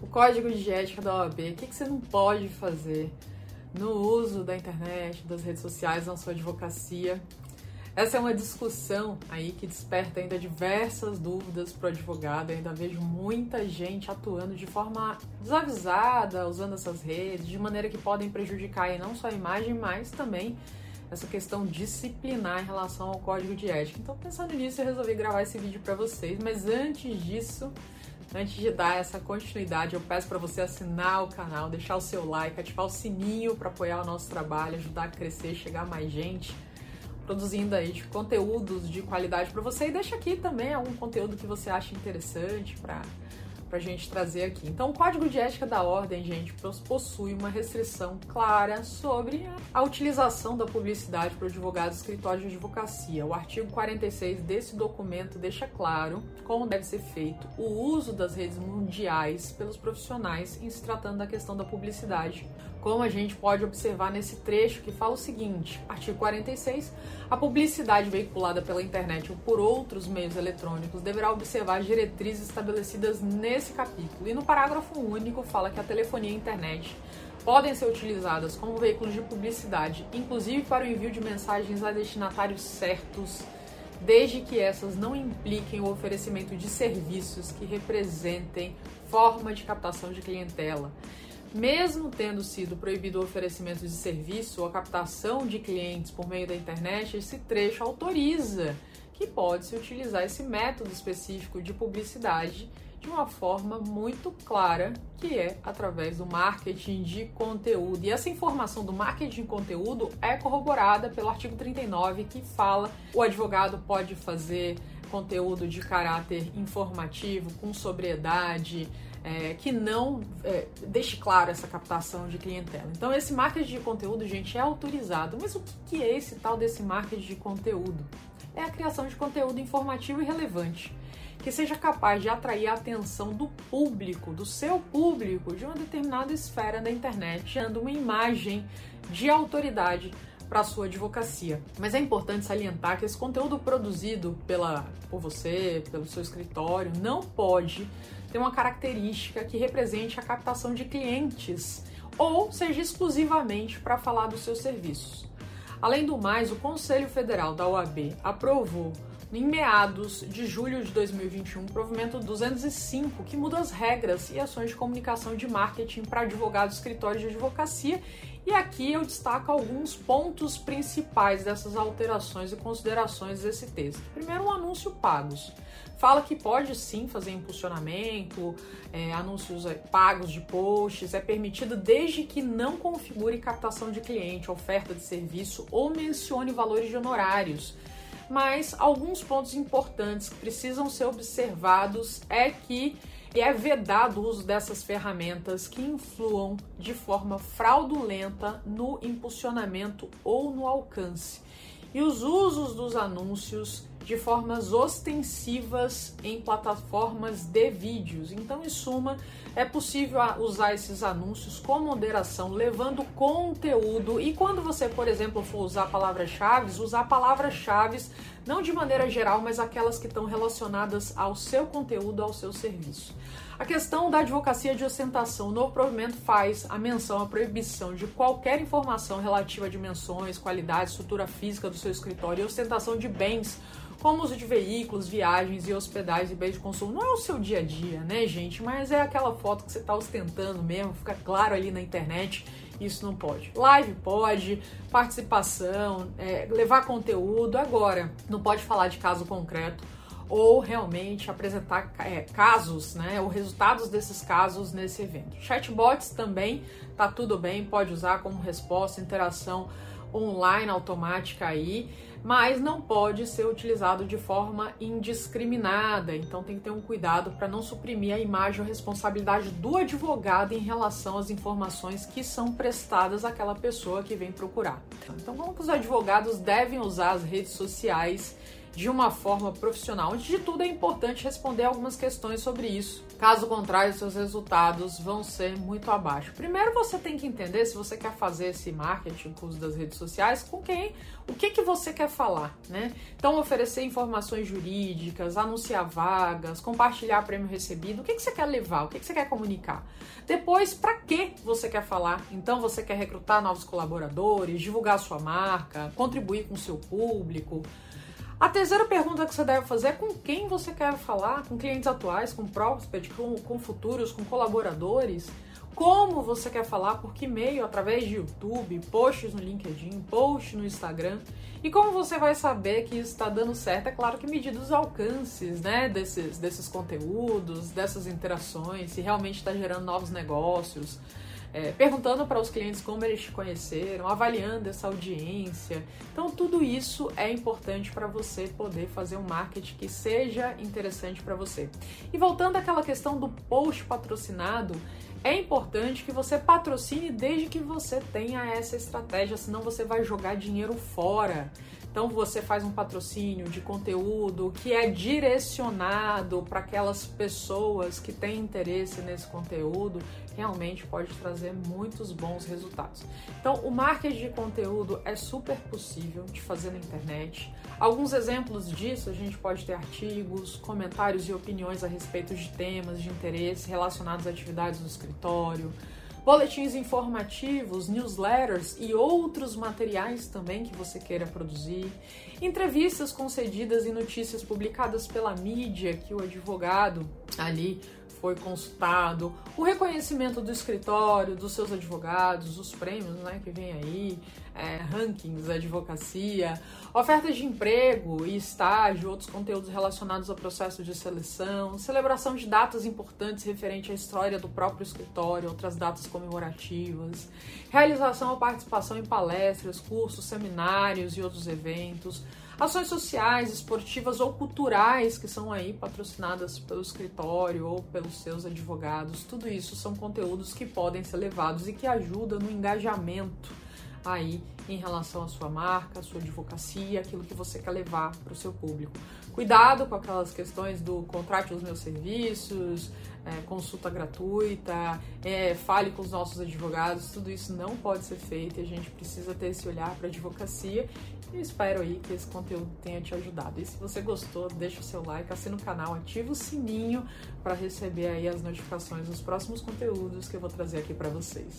o código de ética da OAB, o que, que você não pode fazer no uso da internet, das redes sociais na sua advocacia. Essa é uma discussão aí que desperta ainda diversas dúvidas para o advogado. Eu ainda vejo muita gente atuando de forma desavisada, usando essas redes, de maneira que podem prejudicar não só a imagem, mas também essa questão disciplinar em relação ao código de ética. Então, pensando nisso, eu resolvi gravar esse vídeo para vocês. Mas antes disso, Antes de dar essa continuidade, eu peço para você assinar o canal, deixar o seu like, ativar o sininho para apoiar o nosso trabalho, ajudar a crescer, chegar mais gente, produzindo aí de conteúdos de qualidade para você. E deixa aqui também algum conteúdo que você acha interessante para para a gente trazer aqui. Então, o Código de Ética da Ordem, gente, possui uma restrição clara sobre a utilização da publicidade para advogados escritórios de advocacia. O artigo 46 desse documento deixa claro como deve ser feito o uso das redes mundiais pelos profissionais em se tratando da questão da publicidade como a gente pode observar nesse trecho que fala o seguinte: artigo 46. A publicidade veiculada pela internet ou por outros meios eletrônicos deverá observar as diretrizes estabelecidas nesse capítulo. E no parágrafo único fala que a telefonia e a internet podem ser utilizadas como veículos de publicidade, inclusive para o envio de mensagens a destinatários certos, desde que essas não impliquem o oferecimento de serviços que representem forma de captação de clientela. Mesmo tendo sido proibido o oferecimento de serviço ou a captação de clientes por meio da internet, esse trecho autoriza que pode-se utilizar esse método específico de publicidade de uma forma muito clara, que é através do marketing de conteúdo. E essa informação do marketing de conteúdo é corroborada pelo artigo 39, que fala o advogado pode fazer conteúdo de caráter informativo, com sobriedade, é, que não é, deixe claro essa captação de clientela. Então, esse marketing de conteúdo, gente, é autorizado. Mas o que é esse tal desse marketing de conteúdo? É a criação de conteúdo informativo e relevante, que seja capaz de atrair a atenção do público, do seu público, de uma determinada esfera da internet, gerando uma imagem de autoridade para sua advocacia. Mas é importante salientar que esse conteúdo produzido pela, por você, pelo seu escritório, não pode ter uma característica que represente a captação de clientes ou seja exclusivamente para falar dos seus serviços. Além do mais, o Conselho Federal da OAB aprovou em meados de julho de 2021 o provimento 205, que muda as regras e ações de comunicação de marketing para advogados escritórios de advocacia. E aqui eu destaco alguns pontos principais dessas alterações e considerações desse texto. Primeiro, o anúncio pagos fala que pode sim fazer impulsionamento, é, anúncios é, pagos de posts, é permitido desde que não configure captação de cliente, oferta de serviço ou mencione valores de honorários. Mas alguns pontos importantes que precisam ser observados é que é vedado o uso dessas ferramentas que influam de forma fraudulenta no impulsionamento ou no alcance. E os usos dos anúncios de formas ostensivas em plataformas de vídeos. Então, em suma, é possível usar esses anúncios com moderação, levando conteúdo. E quando você, por exemplo, for usar palavras-chave, usar palavras-chave não de maneira geral, mas aquelas que estão relacionadas ao seu conteúdo, ao seu serviço. A questão da advocacia de ostentação, o novo provimento faz a menção à proibição de qualquer informação relativa a dimensões, qualidade, estrutura física do seu escritório e ostentação de bens como uso de veículos, viagens e hospedagem e bens de consumo. Não é o seu dia a dia, né, gente? Mas é aquela foto que você está ostentando mesmo, fica claro ali na internet. Isso não pode. Live pode, participação, é, levar conteúdo. Agora, não pode falar de caso concreto ou realmente apresentar é, casos, né, ou resultados desses casos nesse evento. Chatbots também tá tudo bem, pode usar como resposta, interação online automática aí, mas não pode ser utilizado de forma indiscriminada. Então tem que ter um cuidado para não suprimir a imagem ou responsabilidade do advogado em relação às informações que são prestadas àquela pessoa que vem procurar. Então como que os advogados devem usar as redes sociais de uma forma profissional. Antes de tudo, é importante responder algumas questões sobre isso. Caso contrário, seus resultados vão ser muito abaixo. Primeiro, você tem que entender se você quer fazer esse marketing com uso das redes sociais, com quem, o que que você quer falar, né? Então, oferecer informações jurídicas, anunciar vagas, compartilhar prêmio recebido, o que que você quer levar, o que que você quer comunicar. Depois, para que você quer falar? Então, você quer recrutar novos colaboradores, divulgar sua marca, contribuir com seu público. A terceira pergunta que você deve fazer é com quem você quer falar, com clientes atuais, com prospect, com, com futuros, com colaboradores. Como você quer falar, por que meio, através de YouTube, posts no LinkedIn, posts no Instagram. E como você vai saber que isso está dando certo? É claro que medindo os alcances né, desses, desses conteúdos, dessas interações, se realmente está gerando novos negócios é, perguntando para os clientes como eles te conheceram, avaliando essa audiência. Então, tudo isso é importante para você poder fazer um marketing que seja interessante para você. E voltando àquela questão do post patrocinado, é importante que você patrocine desde que você tenha essa estratégia, senão você vai jogar dinheiro fora. Então você faz um patrocínio de conteúdo que é direcionado para aquelas pessoas que têm interesse nesse conteúdo, realmente pode trazer muitos bons resultados. Então o marketing de conteúdo é super possível de fazer na internet. Alguns exemplos disso, a gente pode ter artigos, comentários e opiniões a respeito de temas de interesse relacionados a atividades do escritório, boletins informativos, newsletters e outros materiais também que você queira produzir, entrevistas concedidas e notícias publicadas pela mídia que o advogado ali foi consultado, o reconhecimento do escritório, dos seus advogados, os prêmios né, que vem aí, é, rankings advocacia, ofertas de emprego e estágio, outros conteúdos relacionados ao processo de seleção, celebração de datas importantes referente à história do próprio escritório, outras datas comemorativas, realização ou participação em palestras, cursos, seminários e outros eventos, ações sociais, esportivas ou culturais que são aí patrocinadas pelo escritório ou pelos seus advogados. Tudo isso são conteúdos que podem ser levados e que ajudam no engajamento aí em relação à sua marca, à sua advocacia, aquilo que você quer levar para o seu público. Cuidado com aquelas questões do contrate os meus serviços, é, consulta gratuita, é, fale com os nossos advogados, tudo isso não pode ser feito e a gente precisa ter esse olhar para a advocacia. E espero aí que esse conteúdo tenha te ajudado. E se você gostou, deixa o seu like, assina o canal, ativa o sininho para receber aí as notificações dos próximos conteúdos que eu vou trazer aqui para vocês.